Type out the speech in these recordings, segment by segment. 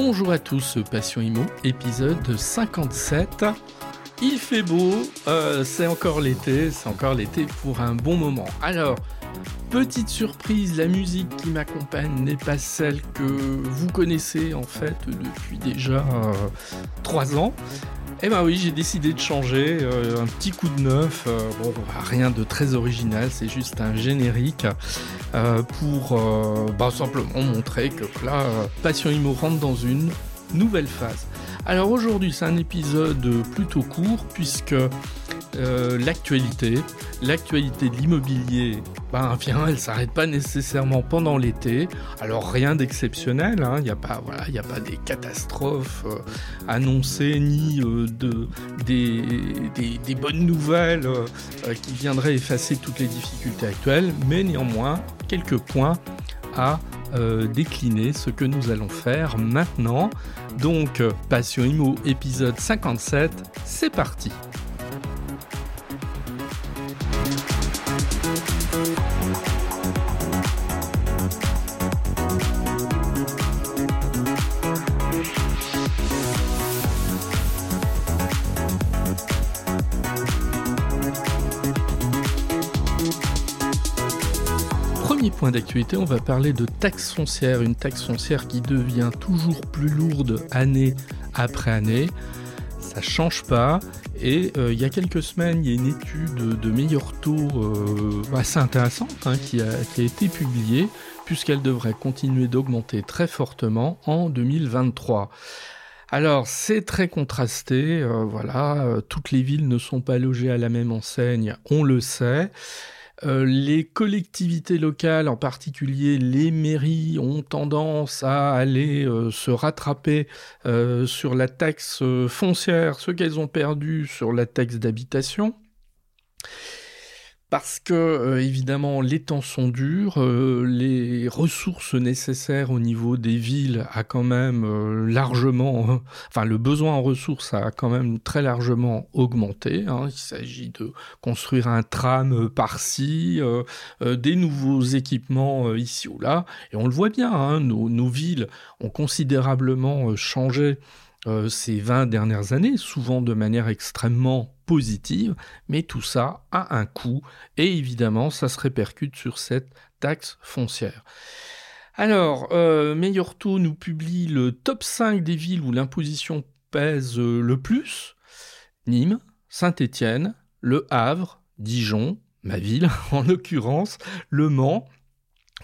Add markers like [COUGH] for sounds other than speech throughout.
Bonjour à tous, Passion Imo, épisode 57. Il fait beau, euh, c'est encore l'été, c'est encore l'été pour un bon moment. Alors, petite surprise, la musique qui m'accompagne n'est pas celle que vous connaissez en fait depuis déjà euh, trois 3 ans. Eh ben oui, j'ai décidé de changer, euh, un petit coup de neuf, euh, bon, rien de très original, c'est juste un générique euh, pour bah, simplement montrer que là, Passion Imo rentre dans une nouvelle phase. Alors aujourd'hui, c'est un épisode plutôt court puisque euh, l'actualité. L'actualité de l'immobilier, ben, vient, elle s'arrête pas nécessairement pendant l'été. Alors rien d'exceptionnel, il hein. n'y a pas, voilà, il a pas des catastrophes euh, annoncées ni euh, de des, des, bonnes nouvelles qui viendraient effacer toutes les difficultés actuelles, mais néanmoins quelques points à décliner ce que nous allons faire maintenant. Donc, Passion Imo épisode 57, c'est parti. Point d'actualité, on va parler de taxe foncière, une taxe foncière qui devient toujours plus lourde année après année. Ça change pas. Et euh, il y a quelques semaines, il y a une étude de meilleur taux euh, assez intéressante hein, qui, a, été publiée, puisqu'elle devrait continuer d'augmenter très fortement en 2023. Alors c'est très contrasté, euh, voilà, toutes les villes ne sont pas logées à la même enseigne, on le sait. Euh, les collectivités locales, en particulier les mairies, ont tendance à aller euh, se rattraper euh, sur la taxe foncière, ce qu'elles ont perdu sur la taxe d'habitation parce que euh, évidemment les temps sont durs, euh, les ressources nécessaires au niveau des villes a quand même euh, largement, [LAUGHS] enfin le besoin en ressources a quand même très largement augmenté. Hein. Il s'agit de construire un tram par-ci, des nouveaux équipements ici ou là, et on le voit bien, hein, nos, nos, villes ont considérablement changé ces 20 dernières années, souvent de manière extrêmement positive, mais tout ça a un coût et évidemment ça se répercute sur cette taxe foncière. Alors, euh, nous publie le top 5 des villes où l'imposition pèse euh, le plus. Nîmes, Saint-Étienne, Le Havre, Dijon, ma ville [LAUGHS] en l'occurrence, Le Mans,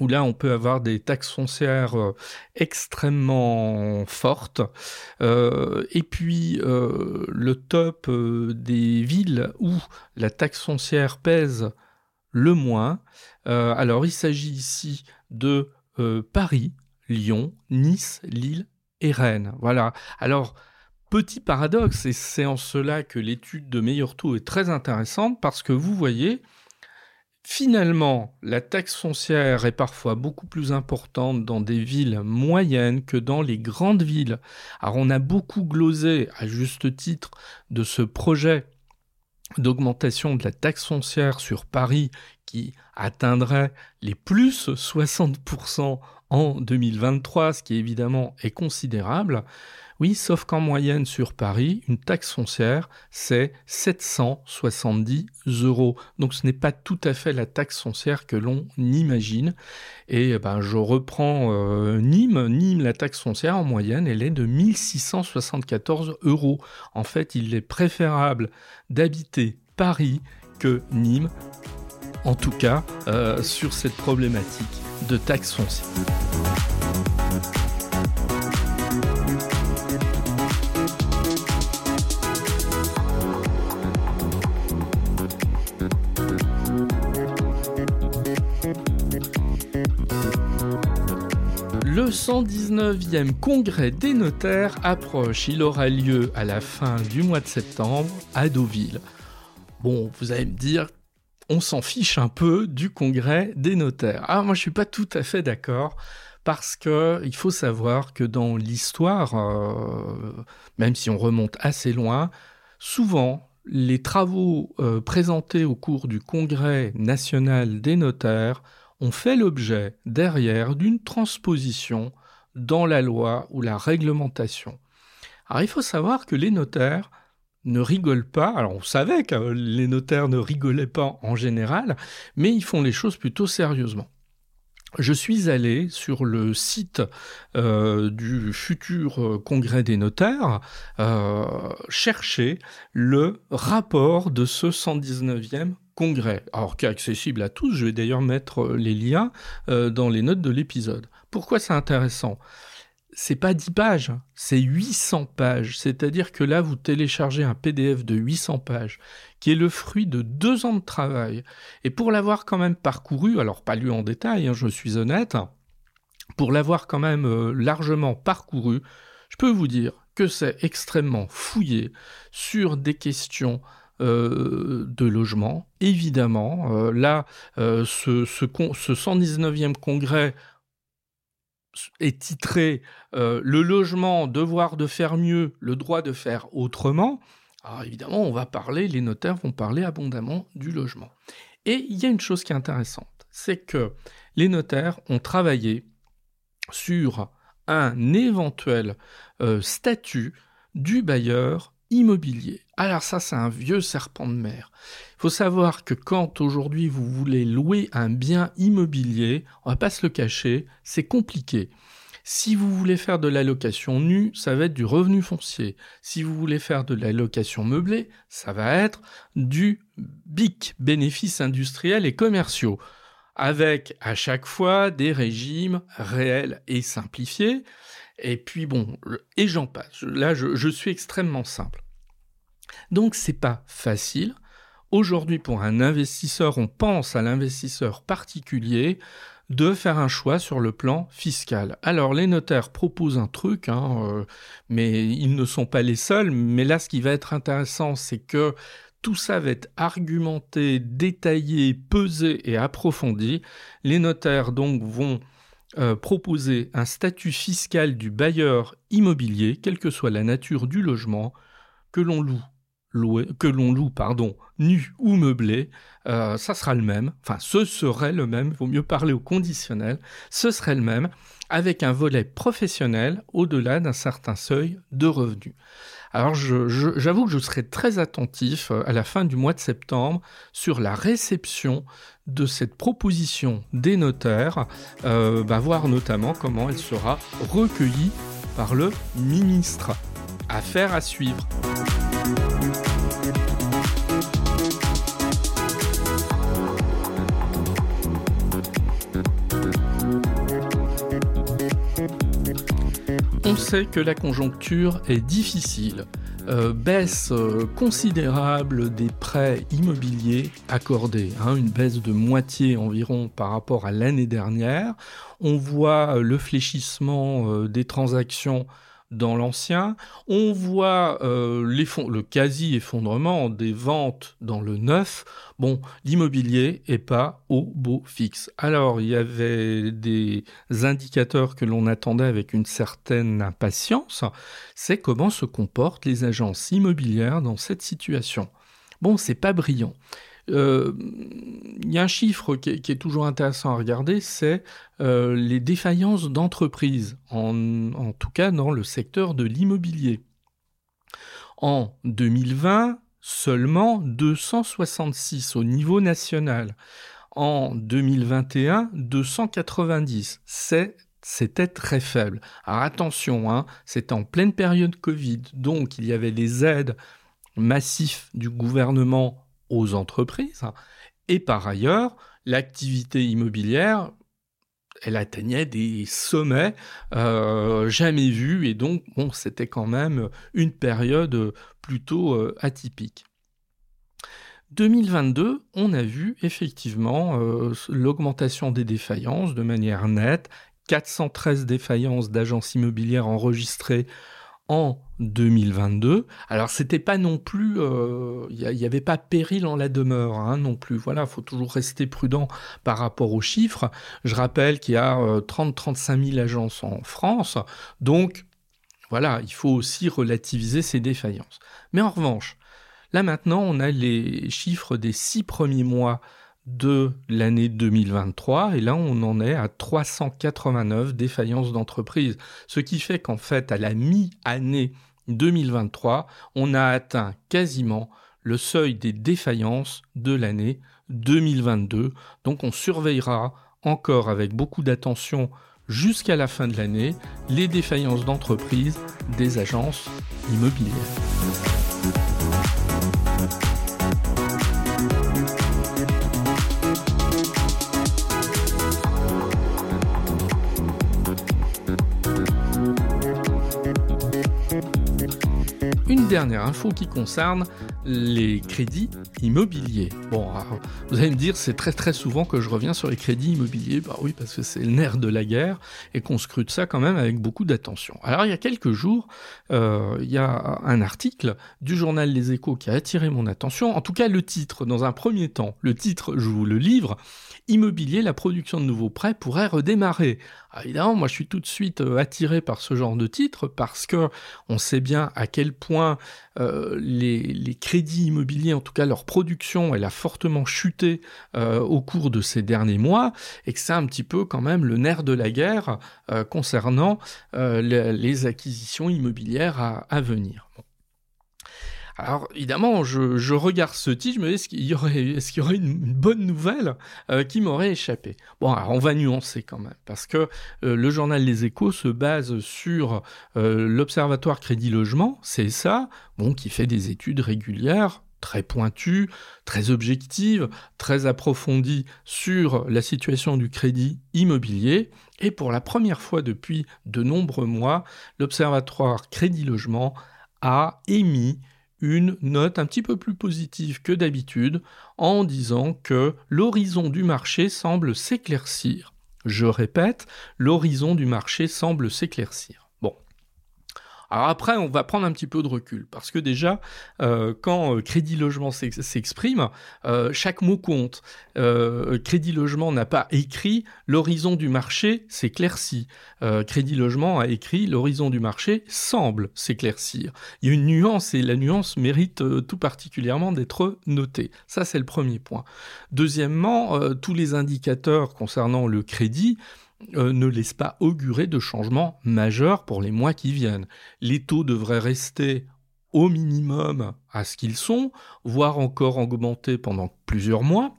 où là on peut avoir des taxes foncières euh, extrêmement fortes. Euh, et puis euh, le top des villes où la taxe foncière pèse le moins. alors il s'agit ici de Paris, Lyon, Nice, Lille et Rennes. Voilà. Alors petit paradoxe, et c'est en cela que l'étude de meilleur taux est très intéressante, parce que vous voyez, Finalement, la taxe foncière est parfois beaucoup plus importante dans des villes moyennes que dans les grandes villes. Alors on a beaucoup glosé, à juste titre, de ce projet d'augmentation de la taxe foncière sur Paris qui atteindrait les plus 60% en 2023, ce qui évidemment est considérable. Oui, sauf qu'en moyenne sur Paris, une taxe foncière, c'est 770 euros. Donc ce n'est pas tout à fait la taxe foncière que l'on imagine. Et eh ben, je reprends euh, Nîmes. Nîmes, la taxe foncière en moyenne, elle est de 1674 euros. En fait, il est préférable d'habiter Paris que Nîmes, en tout cas euh, sur cette problématique de taxe foncière. 119e congrès des notaires approche. Il aura lieu à la fin du mois de septembre à Deauville. Bon, vous allez me dire, on s'en fiche un peu du congrès des notaires. Ah, moi je suis pas tout à fait d'accord parce que il faut savoir que dans l'histoire, euh, même si on remonte assez loin, souvent les travaux euh, présentés au cours du congrès national des notaires ont fait l'objet derrière d'une transposition dans la loi ou la réglementation. Alors il faut savoir que les notaires ne rigolent pas. Alors on savait que les notaires ne rigolaient pas en général, mais ils font les choses plutôt sérieusement. Je suis allé sur le site euh, du futur euh, congrès des notaires euh, chercher le rapport de ce 119e congrès, alors qui est accessible à tous. Je vais d'ailleurs mettre les liens dans les notes de l'épisode. Pourquoi c'est intéressant? C'est pas 10 pages, c'est 800 pages. C'est-à-dire que là, vous téléchargez un PDF de 800 pages, qui est le fruit de deux ans de travail. Et pour l'avoir quand même parcouru, alors pas lu en détail, hein, je suis honnête, pour l'avoir quand même euh, largement parcouru, je peux vous dire que c'est extrêmement fouillé sur des questions euh, de logement. Évidemment, euh, là, ce, ce, ce 119e congrès est titré euh, Le logement, devoir de faire mieux, le droit de faire autrement, alors évidemment, on va parler, les notaires vont parler abondamment du logement. Et il y a une chose qui est intéressante, c'est que les notaires ont travaillé sur un éventuel euh, statut du bailleur immobilier. Alors ça, c'est un vieux serpent de mer. Il faut savoir que quand aujourd'hui vous voulez louer un bien immobilier, on va pas se le cacher, c'est compliqué. Si vous voulez faire de la location nue, ça va être du revenu foncier. Si vous voulez faire de la location meublée, ça va être du BIC, bénéfices industriels et commerciaux, avec à chaque fois des régimes réels et simplifiés. Et puis bon, et j'en passe. Là, je, suis extrêmement simple. Donc c'est pas facile. Aujourd'hui, pour un investisseur, on pense à l'investisseur particulier de faire un choix sur le plan fiscal. Alors les notaires proposent un truc, hein, euh, mais ils ne sont pas les seuls. Mais là, ce qui va être intéressant, c'est que tout ça va être argumenté, détaillé, pesé et approfondi. Les notaires donc vont euh, proposer un statut fiscal du bailleur immobilier, quelle que soit la nature du logement, que l'on loue, que l'on loue, pardon, nu ou meublé, euh, ça sera le même. Enfin, ce serait le même. Il vaut mieux parler au conditionnel. Ce serait le même, avec un volet professionnel au-delà d'un certain seuil de revenus. Alors j'avoue que je serai très attentif euh, à la fin du mois de septembre sur la réception de cette proposition des notaires, euh, bah, voir notamment comment elle sera recueillie par le ministre. Affaire à suivre. Que la conjoncture est difficile. Euh, baisse euh, considérable des prêts immobiliers accordés, hein, une baisse de moitié environ par rapport à l'année dernière. On voit euh, le fléchissement des transactions dans l'ancien. On voit euh, le quasi-effondrement des ventes dans le neuf. Bon, l'immobilier est pas au beau fixe. Alors, il y avait des indicateurs que l'on attendait avec une certaine impatience. C'est comment se comportent les agences immobilières dans cette situation. Bon, c'est pas brillant. Euh, il y a un chiffre qui est, toujours intéressant à regarder, c'est euh, les défaillances d'entreprises, en, tout cas dans le secteur de l'immobilier. En 2020, seulement 266 au niveau national. En 2021, 290. c'était très faible. Alors attention, hein, c'est en pleine période Covid, donc il y avait des aides massives du gouvernement aux entreprises. Et par ailleurs, l'activité immobilière, elle atteignait des sommets euh, jamais vus et donc c'était quand même une période plutôt euh, atypique. 2022, on a vu effectivement euh, l'augmentation des défaillances de manière nette, 413 défaillances d'agences immobilières enregistrées en 2022. Alors c'était pas non plus, il euh, n'y avait pas péril en la demeure hein, non plus. Voilà, faut toujours rester prudent par rapport aux chiffres. Je rappelle qu'il y a 30-35 euh, 000 agences en France, donc voilà, il faut aussi relativiser ces défaillances. Mais en revanche, là maintenant, on a les chiffres des six premiers mois de l'année 2023 et là on en est à 389 défaillances d'entreprise. Ce qui fait qu'en fait à la mi-année 2023, on a atteint quasiment le seuil des défaillances de l'année 2022. Donc on surveillera encore avec beaucoup d'attention jusqu'à la fin de l'année les défaillances d'entreprise des agences immobilières. Dernière info qui concerne les crédits immobiliers. Bon, vous allez me dire, c'est très très souvent que je reviens sur les crédits immobiliers. Bah oui, parce que c'est le nerf de la guerre et qu'on scrute ça quand même avec beaucoup d'attention. Alors, il y a quelques jours, euh, il y a un article du journal Les Échos qui a attiré mon attention. En tout cas, le titre, dans un premier temps, le titre, je vous le livre, Immobilier, la production de nouveaux prêts pourrait redémarrer. Ah, évidemment, moi je suis tout de suite euh, attiré par ce genre de titre parce que on sait bien à quel point euh, les, crédits immobiliers, en tout cas leur production, elle a fortement chuté euh, au cours de ces derniers mois et que c'est un petit peu quand même le nerf de la guerre concernant les, acquisitions immobilières à venir. Alors évidemment, je, regarde ce titre, je me dis est-ce qu'il y aurait, est-ce qu'il y aurait une, bonne nouvelle euh, qui m'aurait échappé? Bon, alors on va nuancer quand même, parce que euh, le journal Les Échos se base sur euh, l'Observatoire Crédit Logement, c'est ça, bon, qui fait des études régulières très pointues, très objectives, très approfondies sur la situation du crédit immobilier. Et pour la première fois depuis de nombreux mois, l'Observatoire Crédit Logement a émis une note un petit peu plus positive que d'habitude en disant que l'horizon du marché semble s'éclaircir. Je répète, l'horizon du marché semble s'éclaircir. Alors après, on va prendre un petit peu de recul, parce que déjà, euh, quand euh, Crédit Logement s'exprime, euh, chaque mot compte. Crédit Logement n'a pas écrit l'horizon du marché s'éclaircit. Crédit Logement a écrit l'horizon du marché semble s'éclaircir. Il y a une nuance et la nuance mérite tout particulièrement d'être notée. Ça, c'est le premier point. Deuxièmement, tous les indicateurs concernant le crédit euh, ne laisse pas augurer de changements majeurs pour les mois qui viennent. Les taux devraient rester au minimum à ce qu'ils sont, voire encore augmenter pendant plusieurs mois.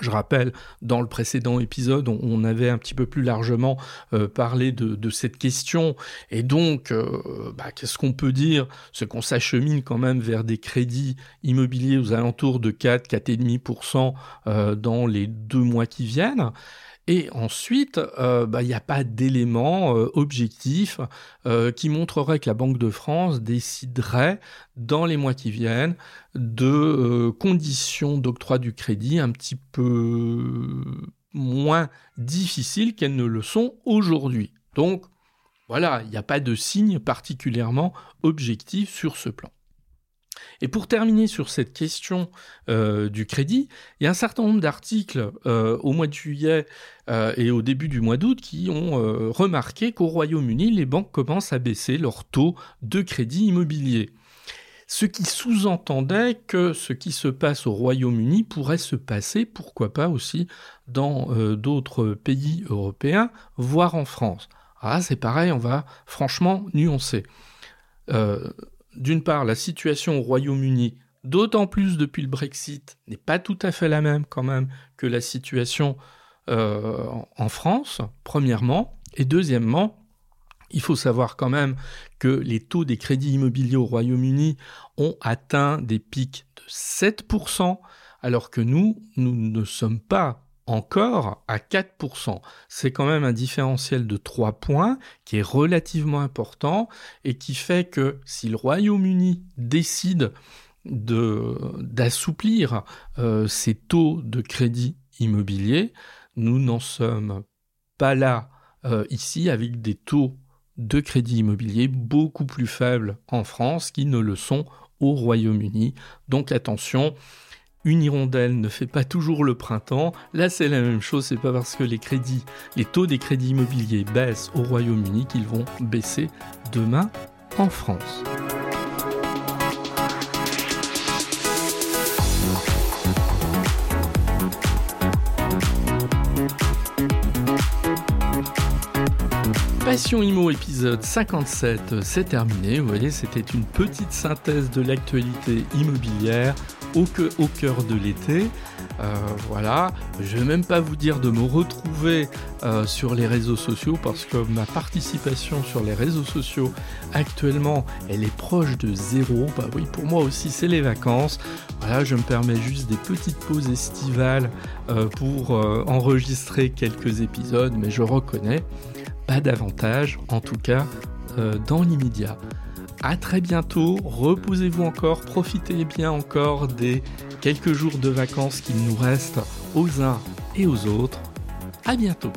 Je rappelle, dans le précédent épisode, on, avait un petit peu plus largement euh, parlé de, cette question. Et donc, euh, bah, qu'est-ce qu'on peut dire? C'est qu'on s'achemine quand même vers des crédits immobiliers aux alentours de 4, 4,5% dans les deux mois qui viennent. Et ensuite, euh, bah, il n'y a pas d'éléments euh, objectifs euh, qui montreraient que la Banque de France déciderait dans les mois qui viennent de conditions d'octroi du crédit un petit peu moins difficiles qu'elles ne le sont aujourd'hui. Donc, voilà, il n'y a pas de signe particulièrement objectif sur ce plan. Et pour terminer sur cette question euh, du crédit, il y a un certain nombre d'articles euh, au mois de juillet euh, et au début du mois d'août qui ont remarqué qu'au Royaume-Uni, les banques commencent à baisser leur taux de crédit immobilier. Ce qui sous-entendait que ce qui se passe au Royaume-Uni pourrait se passer, pourquoi pas aussi, dans d'autres pays européens, voire en France. Ah, c'est pareil, on va franchement nuancer d'une part, la situation au Royaume-Uni, d'autant plus depuis le Brexit, n'est pas tout à fait la même quand même que la situation euh, en France, premièrement. Et deuxièmement, il faut savoir quand même que les taux des crédits immobiliers au Royaume-Uni ont atteint des pics de 7%, alors que nous, nous ne sommes pas encore à 4%. C'est quand même un différentiel de 3 points qui est relativement important et qui fait que si le Royaume-Uni décide d'assouplir euh, ses taux de crédit immobilier, nous n'en sommes pas là euh, ici avec des taux de crédit immobilier beaucoup plus faibles en France qui ne le sont au Royaume-Uni. Donc attention, une hirondelle ne fait pas toujours le printemps. Là, c'est la même chose. C'est pas parce que les les taux des crédits immobiliers baissent au Royaume-Uni qu'ils vont baisser demain en France. Passion Imo épisode 57, c'est terminé. Vous voyez, c'était une petite synthèse de l'actualité immobilière au, cœur de l'été. Euh, voilà, je vais même pas vous dire de me retrouver euh, sur les réseaux sociaux parce que ma participation sur les réseaux sociaux actuellement elle est proche de zéro. Bah oui, pour moi aussi c'est les vacances. Voilà, je me permets juste des petites pauses estivales euh, pour enregistrer quelques épisodes, mais je reconnais pas davantage, en tout cas dans l'immédiat. A très bientôt, reposez-vous encore, profitez bien encore des quelques jours de vacances qu'il nous reste aux uns et aux autres. À bientôt.